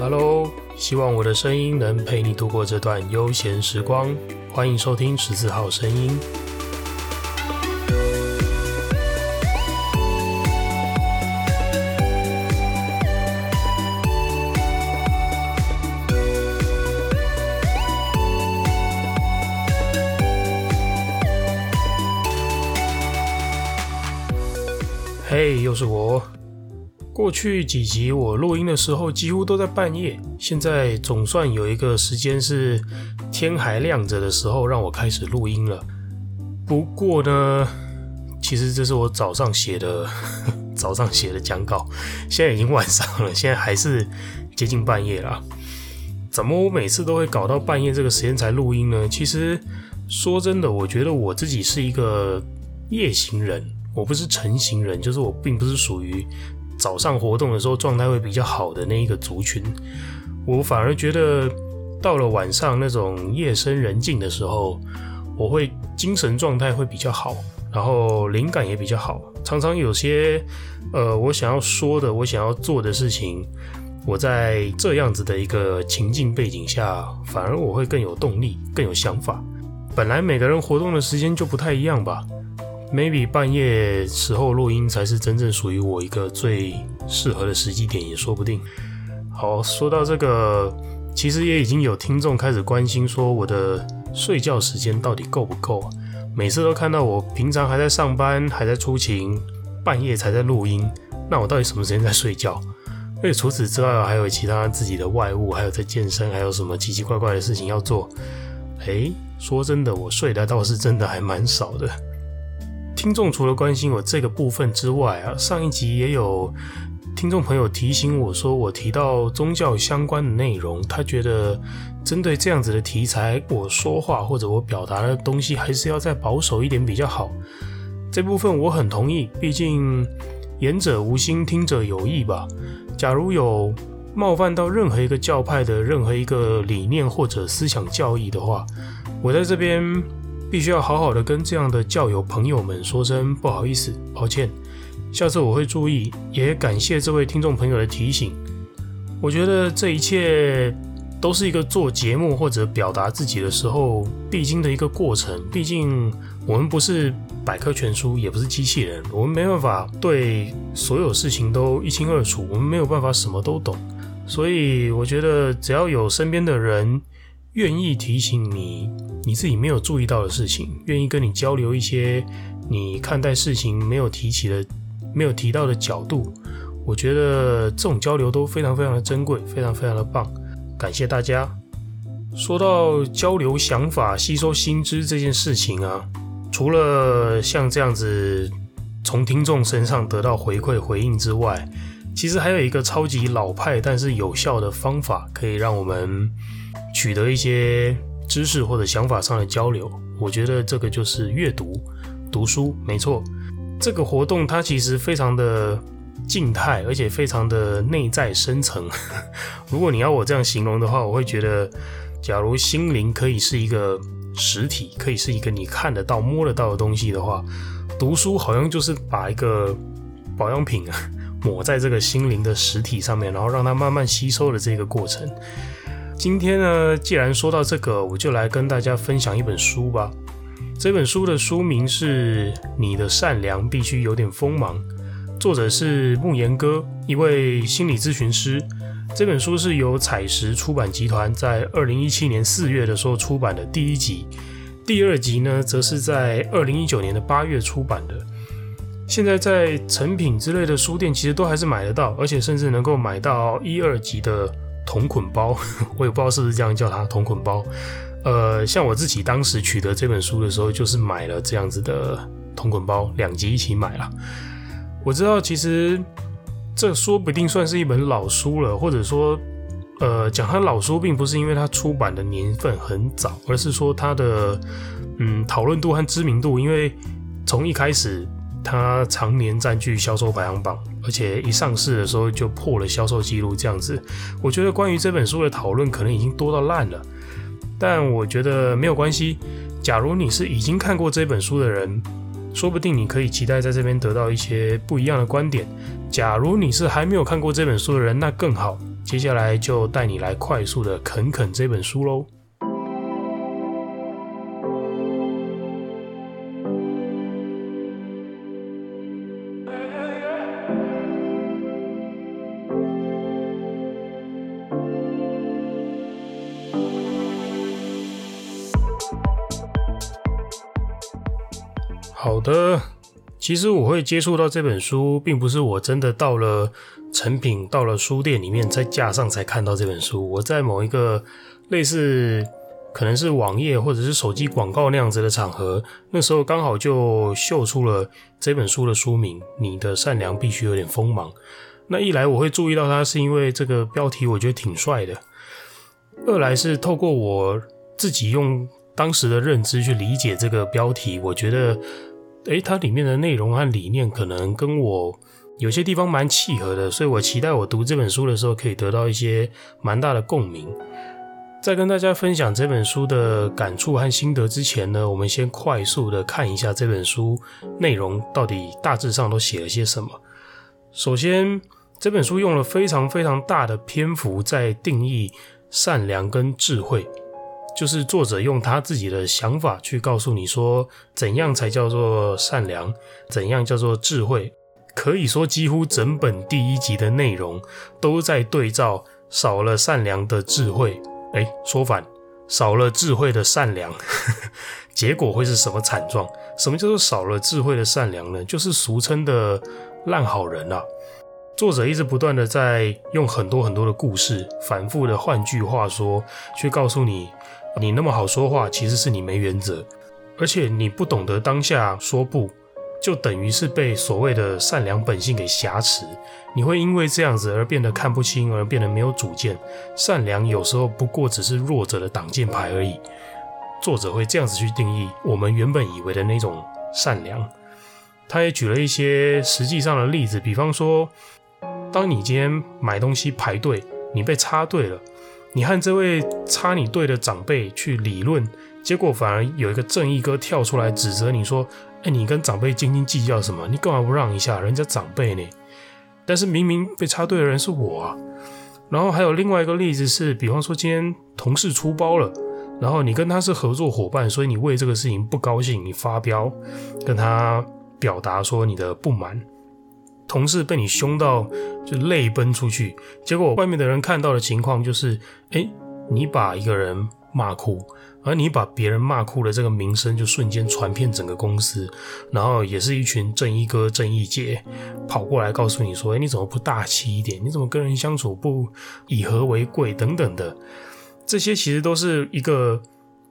Hello，希望我的声音能陪你度过这段悠闲时光。欢迎收听十四号声音。过去几集我录音的时候几乎都在半夜，现在总算有一个时间是天还亮着的时候让我开始录音了。不过呢，其实这是我早上写的，早上写的讲稿，现在已经晚上了，现在还是接近半夜了。怎么我每次都会搞到半夜这个时间才录音呢？其实说真的，我觉得我自己是一个夜行人，我不是晨行人，就是我并不是属于。早上活动的时候状态会比较好的那一个族群，我反而觉得到了晚上那种夜深人静的时候，我会精神状态会比较好，然后灵感也比较好。常常有些呃，我想要说的，我想要做的事情，我在这样子的一个情境背景下，反而我会更有动力，更有想法。本来每个人活动的时间就不太一样吧。Maybe 半夜时候录音才是真正属于我一个最适合的时机点，也说不定。好，说到这个，其实也已经有听众开始关心说我的睡觉时间到底够不够。每次都看到我平常还在上班，还在出勤，半夜才在录音，那我到底什么时间在睡觉？而且除此之外，还有其他自己的外务，还有在健身，还有什么奇奇怪怪的事情要做。诶，说真的，我睡的倒是真的还蛮少的。听众除了关心我这个部分之外啊，上一集也有听众朋友提醒我说，我提到宗教相关的内容，他觉得针对这样子的题材，我说话或者我表达的东西还是要再保守一点比较好。这部分我很同意，毕竟言者无心，听者有意吧。假如有冒犯到任何一个教派的任何一个理念或者思想教义的话，我在这边。必须要好好的跟这样的教友朋友们说声不好意思，抱歉，下次我会注意。也感谢这位听众朋友的提醒。我觉得这一切都是一个做节目或者表达自己的时候必经的一个过程。毕竟我们不是百科全书，也不是机器人，我们没办法对所有事情都一清二楚，我们没有办法什么都懂。所以我觉得只要有身边的人。愿意提醒你你自己没有注意到的事情，愿意跟你交流一些你看待事情没有提起的、没有提到的角度，我觉得这种交流都非常非常的珍贵，非常非常的棒。感谢大家。说到交流想法、吸收新知这件事情啊，除了像这样子从听众身上得到回馈回应之外，其实还有一个超级老派但是有效的方法，可以让我们。取得一些知识或者想法上的交流，我觉得这个就是阅读、读书，没错。这个活动它其实非常的静态，而且非常的内在深层。如果你要我这样形容的话，我会觉得，假如心灵可以是一个实体，可以是一个你看得到、摸得到的东西的话，读书好像就是把一个保养品啊 抹在这个心灵的实体上面，然后让它慢慢吸收的这个过程。今天呢，既然说到这个，我就来跟大家分享一本书吧。这本书的书名是《你的善良必须有点锋芒》，作者是慕言哥，一位心理咨询师。这本书是由采石出版集团在二零一七年四月的时候出版的第一集，第二集呢，则是在二零一九年的八月出版的。现在在诚品之类的书店，其实都还是买得到，而且甚至能够买到一二集的。同捆包，我也不知道是不是这样叫它同捆包。呃，像我自己当时取得这本书的时候，就是买了这样子的同捆包，两集一起买了。我知道，其实这说不定算是一本老书了，或者说，呃，讲它老书，并不是因为它出版的年份很早，而是说它的嗯讨论度和知名度，因为从一开始。它常年占据销售排行榜，而且一上市的时候就破了销售记录，这样子，我觉得关于这本书的讨论可能已经多到烂了。但我觉得没有关系，假如你是已经看过这本书的人，说不定你可以期待在这边得到一些不一样的观点。假如你是还没有看过这本书的人，那更好，接下来就带你来快速的啃啃这本书喽。的，其实我会接触到这本书，并不是我真的到了成品，到了书店里面，在架上才看到这本书。我在某一个类似可能是网页或者是手机广告那样子的场合，那时候刚好就秀出了这本书的书名《你的善良必须有点锋芒》。那一来我会注意到它，是因为这个标题我觉得挺帅的；二来是透过我自己用当时的认知去理解这个标题，我觉得。诶，它里面的内容和理念可能跟我有些地方蛮契合的，所以我期待我读这本书的时候可以得到一些蛮大的共鸣。在跟大家分享这本书的感触和心得之前呢，我们先快速的看一下这本书内容到底大致上都写了些什么。首先，这本书用了非常非常大的篇幅在定义善良跟智慧。就是作者用他自己的想法去告诉你说，怎样才叫做善良，怎样叫做智慧。可以说，几乎整本第一集的内容都在对照少了善良的智慧。诶，说反，少了智慧的善良，结果会是什么惨状？什么叫做少了智慧的善良呢？就是俗称的烂好人啊。作者一直不断的在用很多很多的故事，反复的换句话说，去告诉你。你那么好说话，其实是你没原则，而且你不懂得当下说不，就等于是被所谓的善良本性给挟持。你会因为这样子而变得看不清，而变得没有主见。善良有时候不过只是弱者的挡箭牌而已。作者会这样子去定义我们原本以为的那种善良。他也举了一些实际上的例子，比方说，当你今天买东西排队，你被插队了。你和这位插你队的长辈去理论，结果反而有一个正义哥跳出来指责你说：“哎，你跟长辈斤斤计较什么？你干嘛不让一下人家长辈呢？”但是明明被插队的人是我啊。然后还有另外一个例子是，比方说今天同事出包了，然后你跟他是合作伙伴，所以你为这个事情不高兴，你发飙，跟他表达说你的不满。同事被你凶到就泪奔出去，结果外面的人看到的情况就是，诶，你把一个人骂哭，而你把别人骂哭的这个名声就瞬间传遍整个公司，然后也是一群正义哥、正义姐跑过来告诉你说，诶，你怎么不大气一点？你怎么跟人相处不以和为贵？等等的，这些其实都是一个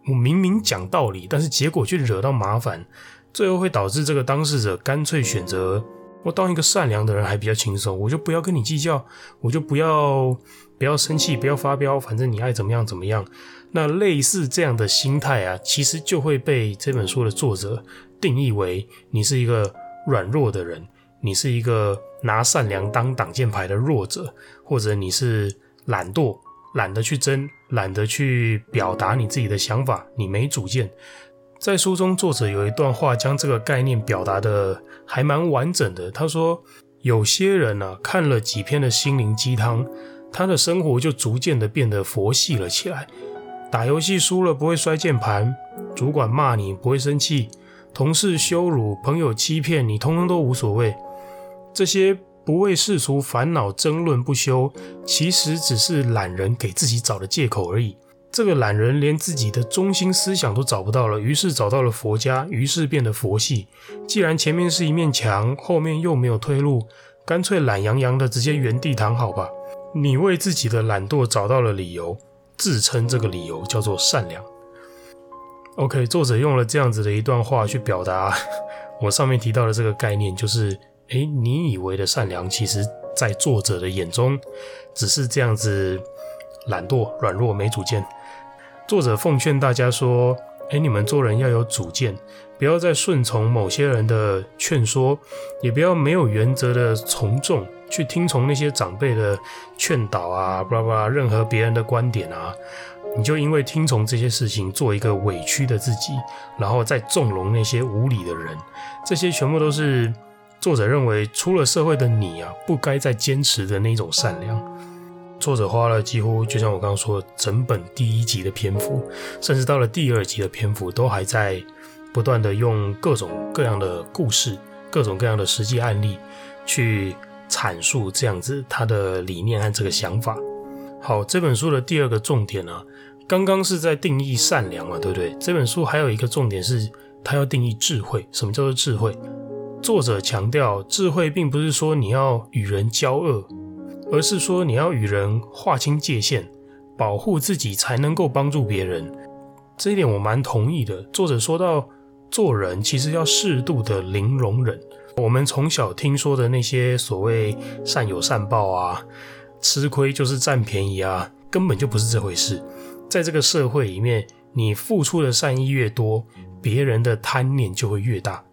我明明讲道理，但是结果却惹到麻烦，最后会导致这个当事者干脆选择。我当一个善良的人还比较轻松，我就不要跟你计较，我就不要不要生气，不要发飙，反正你爱怎么样怎么样。那类似这样的心态啊，其实就会被这本书的作者定义为你是一个软弱的人，你是一个拿善良当挡箭牌的弱者，或者你是懒惰，懒得去争，懒得去表达你自己的想法，你没主见。在书中，作者有一段话将这个概念表达的还蛮完整的。他说：“有些人啊，看了几篇的心灵鸡汤，他的生活就逐渐的变得佛系了起来。打游戏输了不会摔键盘，主管骂你不会生气，同事羞辱，朋友欺骗你，通通都无所谓。这些不为世俗烦恼争论不休，其实只是懒人给自己找的借口而已。”这个懒人连自己的中心思想都找不到了，于是找到了佛家，于是变得佛系。既然前面是一面墙，后面又没有退路，干脆懒洋洋的直接原地躺好吧。你为自己的懒惰找到了理由，自称这个理由叫做善良。OK，作者用了这样子的一段话去表达 我上面提到的这个概念，就是，诶，你以为的善良，其实在作者的眼中，只是这样子懒惰、软弱、没主见。作者奉劝大家说：“诶，你们做人要有主见，不要再顺从某些人的劝说，也不要没有原则的从众，去听从那些长辈的劝导啊，巴拉巴拉，任何别人的观点啊，你就因为听从这些事情，做一个委屈的自己，然后再纵容那些无理的人，这些全部都是作者认为出了社会的你啊，不该再坚持的那种善良。”作者花了几乎就像我刚刚说，整本第一集的篇幅，甚至到了第二集的篇幅，都还在不断的用各种各样的故事、各种各样的实际案例去阐述这样子他的理念和这个想法。好，这本书的第二个重点呢、刚刚是在定义善良嘛，对不对？这本书还有一个重点是，他要定义智慧。什么叫做智慧？作者强调，智慧并不是说你要与人交恶。而是说你要与人划清界限，保护自己才能够帮助别人。这一点我蛮同意的。作者说到，做人其实要适度的零容忍。我们从小听说的那些所谓善有善报啊，吃亏就是占便宜啊，根本就不是这回事。在这个社会里面，你付出的善意越多，别人的贪念就会越大。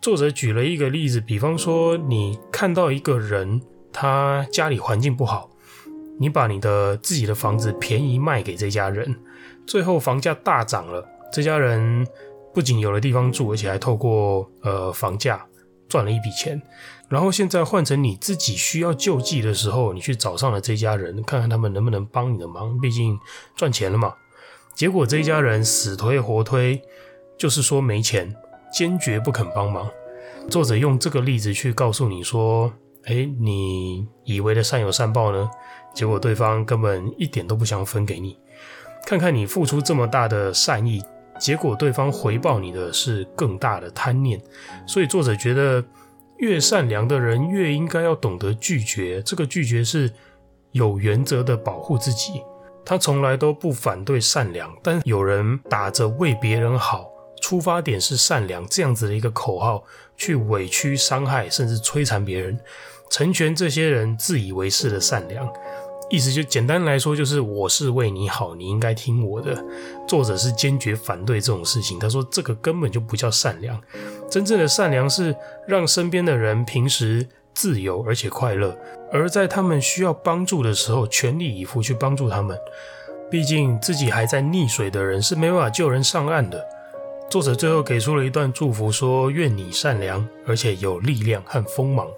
作者举了一个例子，比方说你看到一个人。他家里环境不好，你把你的自己的房子便宜卖给这家人，最后房价大涨了，这家人不仅有了地方住，而且还透过呃房价赚了一笔钱。然后现在换成你自己需要救济的时候，你去找上了这家人，看看他们能不能帮你的忙，毕竟赚钱了嘛。结果这一家人死推活推，就是说没钱，坚决不肯帮忙。作者用这个例子去告诉你说。哎，你以为的善有善报呢？结果对方根本一点都不想分给你。看看你付出这么大的善意，结果对方回报你的是更大的贪念。所以作者觉得，越善良的人越应该要懂得拒绝。这个拒绝是有原则的保护自己。他从来都不反对善良，但有人打着为别人好，出发点是善良这样子的一个口号，去委屈、伤害甚至摧残别人。成全这些人自以为是的善良，意思就简单来说，就是我是为你好，你应该听我的。作者是坚决反对这种事情，他说这个根本就不叫善良。真正的善良是让身边的人平时自由而且快乐，而在他们需要帮助的时候，全力以赴去帮助他们。毕竟自己还在溺水的人是没办法救人上岸的。作者最后给出了一段祝福，说：愿你善良，而且有力量和锋芒。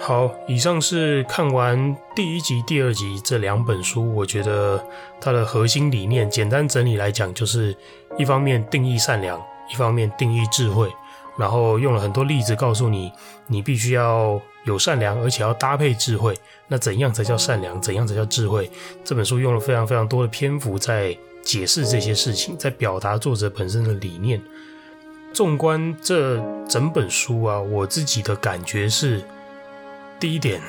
好，以上是看完第一集、第二集这两本书，我觉得它的核心理念，简单整理来讲，就是一方面定义善良，一方面定义智慧，然后用了很多例子告诉你，你必须要有善良，而且要搭配智慧。那怎样才叫善良？怎样才叫智慧？这本书用了非常非常多的篇幅在解释这些事情，在表达作者本身的理念。纵观这整本书啊，我自己的感觉是。第一点，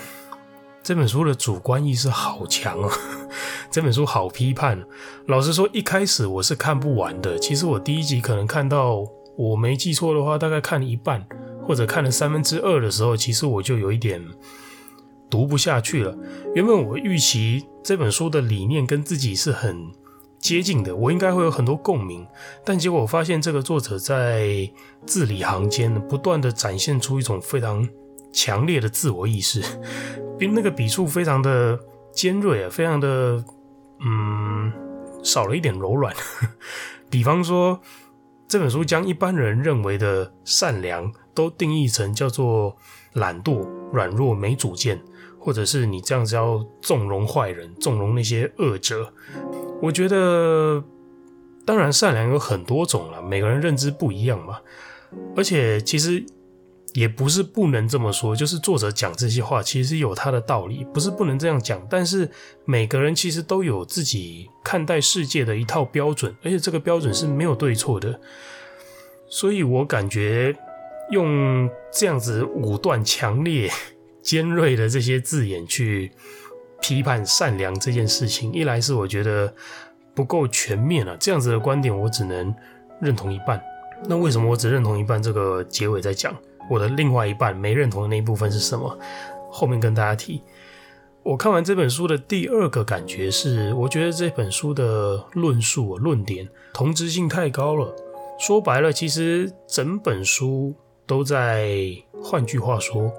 这本书的主观意识好强哦，这本书好批判。老实说，一开始我是看不完的。其实我第一集可能看到，我没记错的话，大概看了一半或者看了三分之二的时候，其实我就有一点读不下去了。原本我预期这本书的理念跟自己是很接近的，我应该会有很多共鸣。但结果我发现，这个作者在字里行间不断地展现出一种非常。强烈的自我意识，比那个笔触非常的尖锐啊，非常的嗯，少了一点柔软。比方说，这本书将一般人认为的善良都定义成叫做懒惰、软弱、没主见，或者是你这样子要纵容坏人、纵容那些恶者。我觉得，当然善良有很多种了，每个人认知不一样嘛。而且其实。也不是不能这么说，就是作者讲这些话其实有他的道理，不是不能这样讲。但是每个人其实都有自己看待世界的一套标准，而且这个标准是没有对错的。所以我感觉用这样子武断、强烈、尖锐的这些字眼去批判善良这件事情，一来是我觉得不够全面了，这样子的观点我只能认同一半。那为什么我只认同一半？这个结尾在讲。我的另外一半没认同的那一部分是什么？后面跟大家提。我看完这本书的第二个感觉是，我觉得这本书的论述、论点同质性太高了。说白了，其实整本书都在换句话说，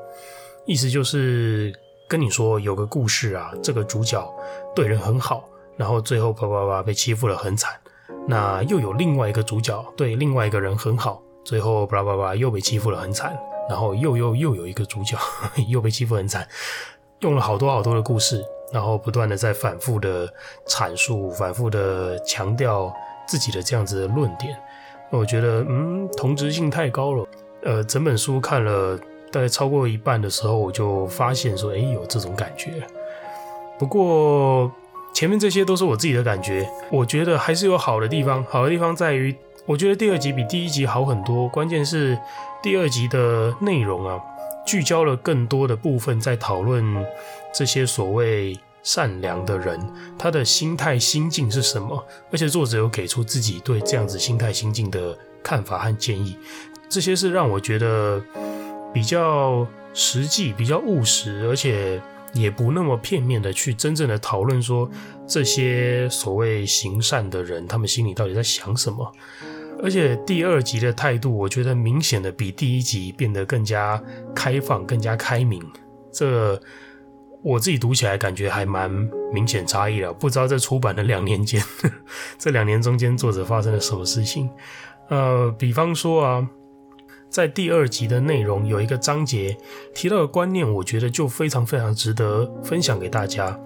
意思就是跟你说有个故事啊，这个主角对人很好，然后最后啪啪啪被欺负了很惨。那又有另外一个主角对另外一个人很好。最后，巴拉巴拉又被欺负了很惨，然后又又又有一个主角 又被欺负很惨，用了好多好多的故事，然后不断的在反复的阐述、反复的强调自己的这样子的论点。我觉得，嗯，同质性太高了。呃，整本书看了大概超过一半的时候，我就发现说，哎，有这种感觉。不过前面这些都是我自己的感觉，我觉得还是有好的地方。好的地方在于，我觉得第二集比第一集好很多。关键是第二集的内容啊，聚焦了更多的部分在讨论这些所谓善良的人，他的心态心境是什么？而且作者有给出自己对这样子心态心境的看法和建议。这些是让我觉得比较实际、比较务实，而且也不那么片面的去真正的讨论说这些所谓行善的人，他们心里到底在想什么。而且第二集的态度，我觉得明显的比第一集变得更加开放、更加开明。这我自己读起来感觉还蛮明显差异的。不知道在出版的两年间，这两年中间作者发生了什么事情？呃，比方说啊。在第二集的内容有一个章节提到的观念，我觉得就非常非常值得分享给大家。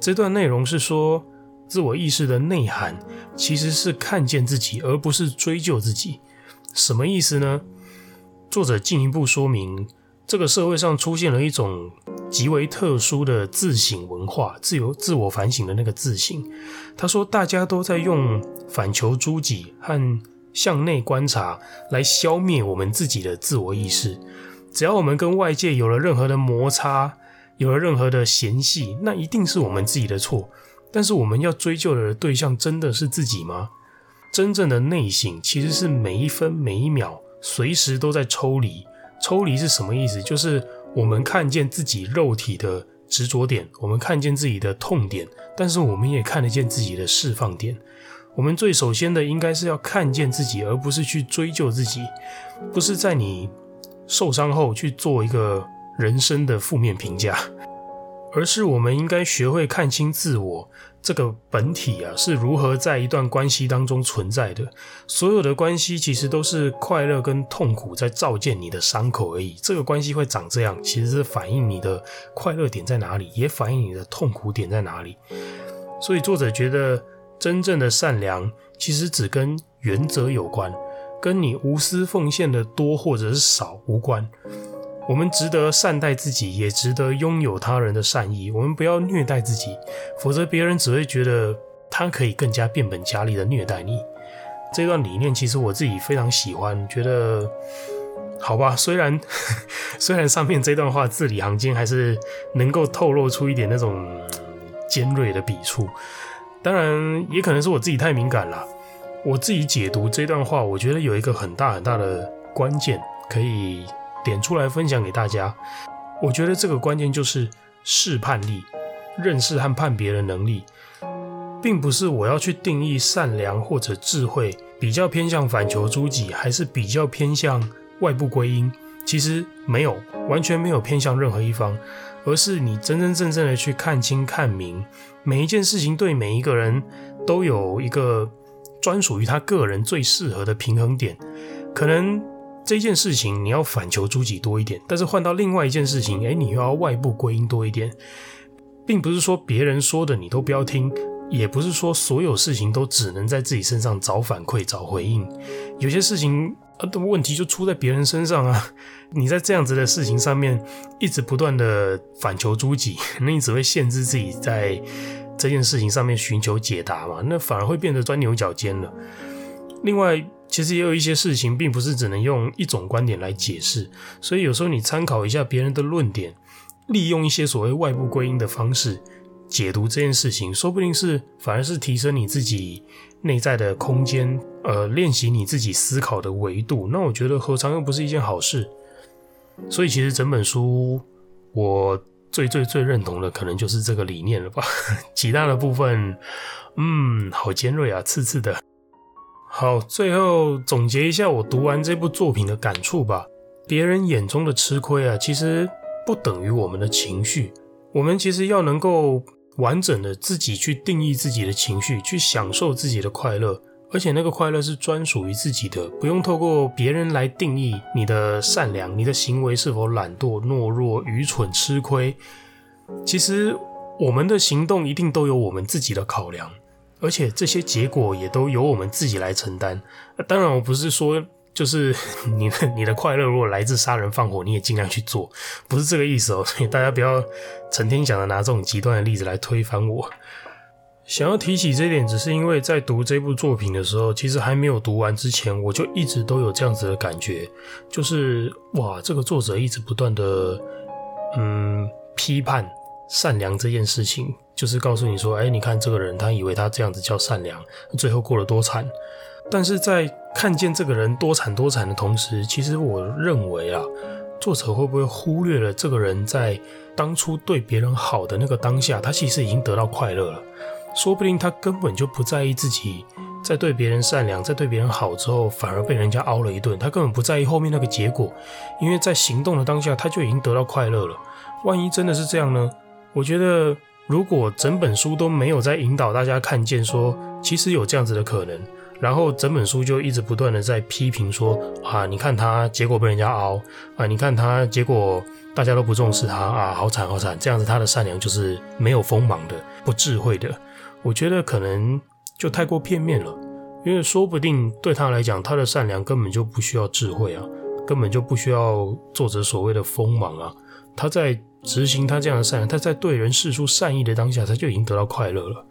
这段内容是说，自我意识的内涵其实是看见自己，而不是追究自己。什么意思呢？作者进一步说明，这个社会上出现了一种极为特殊的自省文化，自由自我反省的那个自省。他说，大家都在用反求诸己和向内观察，来消灭我们自己的自我意识。只要我们跟外界有了任何的摩擦，有了任何的嫌隙，那一定是我们自己的错。但是我们要追究的对象真的是自己吗？真正的内省其实是每一分每一秒，随时都在抽离。抽离是什么意思？就是我们看见自己肉体的执着点，我们看见自己的痛点，但是我们也看得见自己的释放点。我们最首先的应该是要看见自己，而不是去追究自己，不是在你受伤后去做一个人生的负面评价，而是我们应该学会看清自我这个本体啊是如何在一段关系当中存在的。所有的关系其实都是快乐跟痛苦在照见你的伤口而已。这个关系会长这样，其实是反映你的快乐点在哪里，也反映你的痛苦点在哪里。所以作者觉得。真正的善良其实只跟原则有关，跟你无私奉献的多或者是少无关。我们值得善待自己，也值得拥有他人的善意。我们不要虐待自己，否则别人只会觉得他可以更加变本加厉的虐待你。这段理念其实我自己非常喜欢，觉得好吧。虽然 虽然上面这段话字里行间还是能够透露出一点那种尖锐的笔触。当然，也可能是我自己太敏感了。我自己解读这段话，我觉得有一个很大很大的关键可以点出来分享给大家。我觉得这个关键就是试判力，认识和判别的能力，并不是我要去定义善良或者智慧，比较偏向反求诸己，还是比较偏向外部归因。其实没有，完全没有偏向任何一方。而是你真真正正的去看清、看明每一件事情，对每一个人都有一个专属于他个人最适合的平衡点。可能这件事情你要反求诸己多一点，但是换到另外一件事情，诶，你又要外部归因多一点，并不是说别人说的你都不要听。也不是说所有事情都只能在自己身上找反馈、找回应，有些事情啊的问题就出在别人身上啊。你在这样子的事情上面一直不断的反求诸己，那 你只会限制自己在这件事情上面寻求解答嘛，那反而会变得钻牛角尖了。另外，其实也有一些事情并不是只能用一种观点来解释，所以有时候你参考一下别人的论点，利用一些所谓外部归因的方式。解读这件事情，说不定是反而是提升你自己内在的空间，呃，练习你自己思考的维度。那我觉得何尝又不是一件好事？所以其实整本书我最最最认同的，可能就是这个理念了吧。其他的部分，嗯，好尖锐啊，刺刺的。好，最后总结一下我读完这部作品的感触吧。别人眼中的吃亏啊，其实不等于我们的情绪。我们其实要能够。完整的自己去定义自己的情绪，去享受自己的快乐，而且那个快乐是专属于自己的，不用透过别人来定义你的善良，你的行为是否懒惰、懦弱、愚蠢、吃亏。其实我们的行动一定都有我们自己的考量，而且这些结果也都由我们自己来承担。当然，我不是说就是 你的你的快乐如果来自杀人放火，你也尽量去做，不是这个意思哦。所以大家不要成天想着拿这种极端的例子来推翻我。想要提起这点，只是因为在读这部作品的时候，其实还没有读完之前，我就一直都有这样子的感觉，就是哇，这个作者一直不断的嗯批判善良这件事情，就是告诉你说，哎，你看这个人，他以为他这样子叫善良，最后过了多惨。但是在看见这个人多惨多惨的同时，其实我认为啊，作者会不会忽略了这个人在当初对别人好的那个当下，他其实已经得到快乐了。说不定他根本就不在意自己在对别人善良，在对别人好之后，反而被人家凹了一顿。他根本不在意后面那个结果，因为在行动的当下，他就已经得到快乐了。万一真的是这样呢？我觉得，如果整本书都没有在引导大家看见说，其实有这样子的可能，然后整本书就一直不断的在批评说啊，你看他结果被人家凹啊，你看他结果大家都不重视他啊，好惨好惨，这样子他的善良就是没有锋芒的，不智慧的。我觉得可能就太过片面了，因为说不定对他来讲，他的善良根本就不需要智慧啊，根本就不需要作者所谓的锋芒啊。他在执行他这样的善良，他在对人释出善意的当下，他就已经得到快乐了。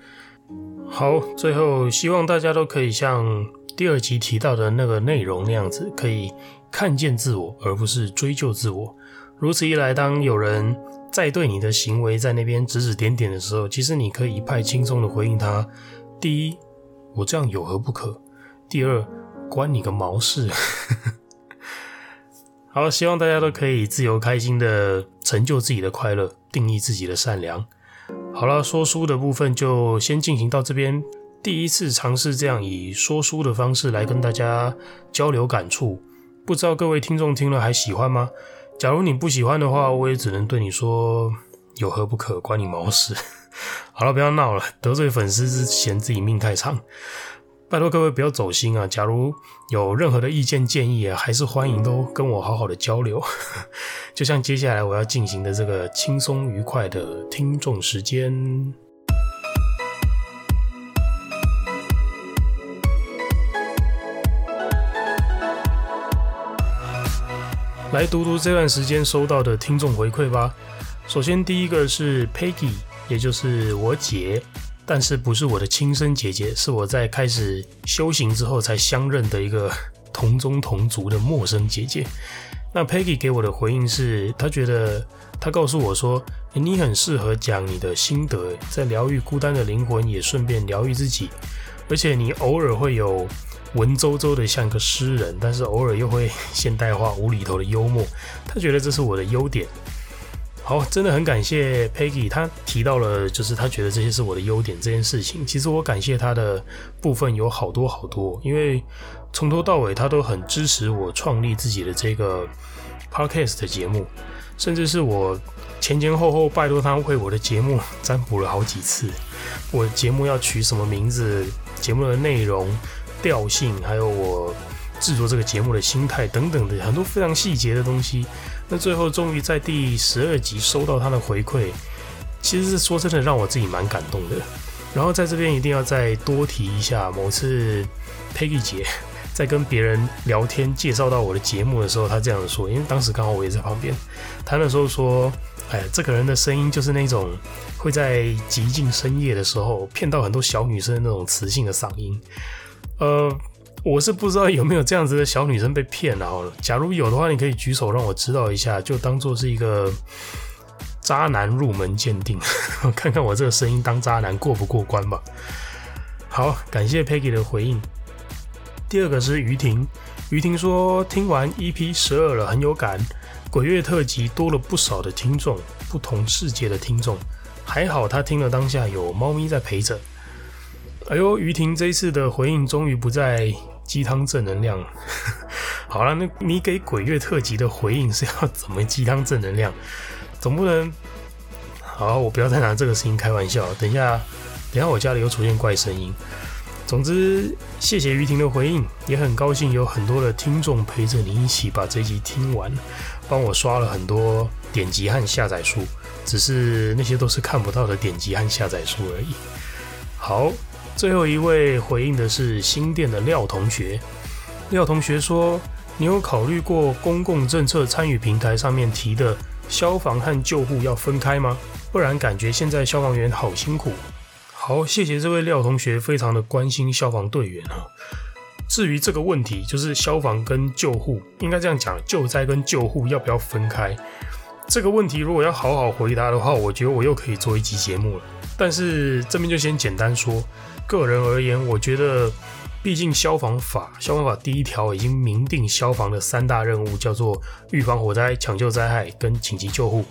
好，最后希望大家都可以像第二集提到的那个内容那样子，可以看见自我，而不是追究自我。如此一来，当有人在对你的行为在那边指指点点的时候，其实你可以一派轻松的回应他：第一，我这样有何不可？第二，关你个毛事！好，希望大家都可以自由开心的成就自己的快乐，定义自己的善良。好了，说书的部分就先进行到这边。第一次尝试这样以说书的方式来跟大家交流感触，不知道各位听众听了还喜欢吗？假如你不喜欢的话，我也只能对你说，有何不可，关你毛事。好了，不要闹了，得罪粉丝是嫌自己命太长。拜托各位不要走心啊！假如有任何的意见建议啊，还是欢迎都跟我好好的交流。就像接下来我要进行的这个轻松愉快的听众时间。来读读这段时间收到的听众回馈吧。首先，第一个是 Peggy，也就是我姐，但是不是我的亲生姐姐，是我在开始修行之后才相认的一个 同宗同族的陌生姐姐。那 Peggy 给我的回应是，她觉得她告诉我说，你很适合讲你的心得，在疗愈孤单的灵魂，也顺便疗愈自己，而且你偶尔会有。文绉绉的像个诗人，但是偶尔又会 现代化无厘头的幽默，她觉得这是我的优点。好，真的很感谢 Peggy，他提到了就是他觉得这些是我的优点这件事情。其实我感谢他的部分有好多好多，因为从头到尾他都很支持我创立自己的这个 Podcast 的节目，甚至是我前前后后拜托他为我的节目占卜了好几次，我节目要取什么名字，节目的内容。调性，还有我制作这个节目的心态等等的很多非常细节的东西。那最后终于在第十二集收到他的回馈，其实是说真的让我自己蛮感动的。然后在这边一定要再多提一下，某次 Peggy 姐 在跟别人聊天介绍到我的节目的时候，她这样说，因为当时刚好我也在旁边，她那时候说：“哎，这个人的声音就是那种会在极尽深夜的时候骗到很多小女生那种磁性的嗓音。”呃，我是不知道有没有这样子的小女生被骗了。假如有的话，你可以举手让我知道一下，就当做是一个渣男入门鉴定，看看我这个声音当渣男过不过关吧。好，感谢 Peggy 的回应。第二个是于婷，于婷说听完 EP 十二了，很有感。鬼月特辑多了不少的听众，不同世界的听众，还好他听了当下有猫咪在陪着。哎呦，于婷这一次的回应终于不再鸡汤正能量。好了，那你给鬼月特辑的回应是要怎么鸡汤正能量？总不能……好，我不要再拿这个声音开玩笑。等一下，等一下我家里又出现怪声音。总之，谢谢于婷的回应，也很高兴有很多的听众陪着你一起把这集听完，帮我刷了很多点击和下载数。只是那些都是看不到的点击和下载数而已。好，最后一位回应的是新店的廖同学。廖同学说：“你有考虑过公共政策参与平台上面提的消防和救护要分开吗？不然感觉现在消防员好辛苦。”好，谢谢这位廖同学，非常的关心消防队员啊。至于这个问题，就是消防跟救护，应该这样讲，救灾跟救护要不要分开？这个问题如果要好好回答的话，我觉得我又可以做一集节目了。但是这边就先简单说，个人而言，我觉得，毕竟消防法，消防法第一条已经明定消防的三大任务，叫做预防火灾、抢救灾害跟紧急救护。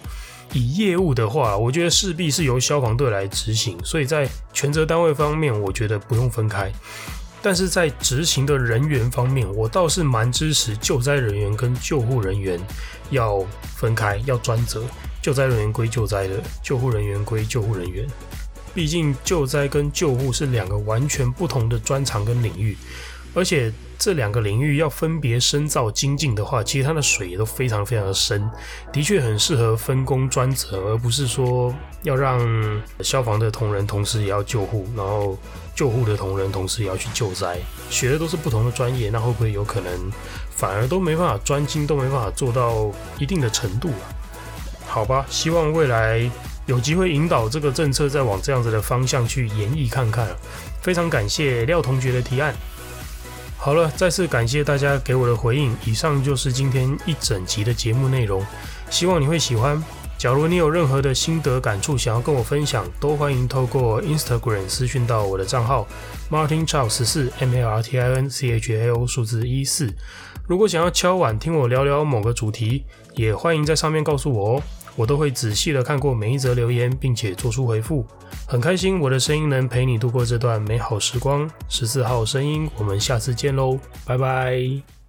以业务的话，我觉得势必是由消防队来执行，所以在全责单位方面，我觉得不用分开。但是在执行的人员方面，我倒是蛮支持救灾人员跟救护人员要分开，要专责。救灾人员归救灾的，救护人员归救护人员。毕竟救灾跟救护是两个完全不同的专长跟领域，而且这两个领域要分别深造精进的话，其实它的水也都非常非常的深，的确很适合分工专责，而不是说要让消防的同仁同时也要救护，然后救护的同仁同时也要去救灾，学的都是不同的专业，那会不会有可能反而都没办法专精，都没办法做到一定的程度啊？好吧，希望未来。有机会引导这个政策再往这样子的方向去研议看看，非常感谢廖同学的提案。好了，再次感谢大家给我的回应。以上就是今天一整集的节目内容，希望你会喜欢。假如你有任何的心得感触想要跟我分享，都欢迎透过 Instagram 私讯到我的账号 Martin Chao 十四 M A R T I N C H A O 数字一四。如果想要敲碗听我聊聊某个主题，也欢迎在上面告诉我哦。我都会仔细的看过每一则留言，并且做出回复。很开心我的声音能陪你度过这段美好时光。十四号声音，我们下次见喽，拜拜。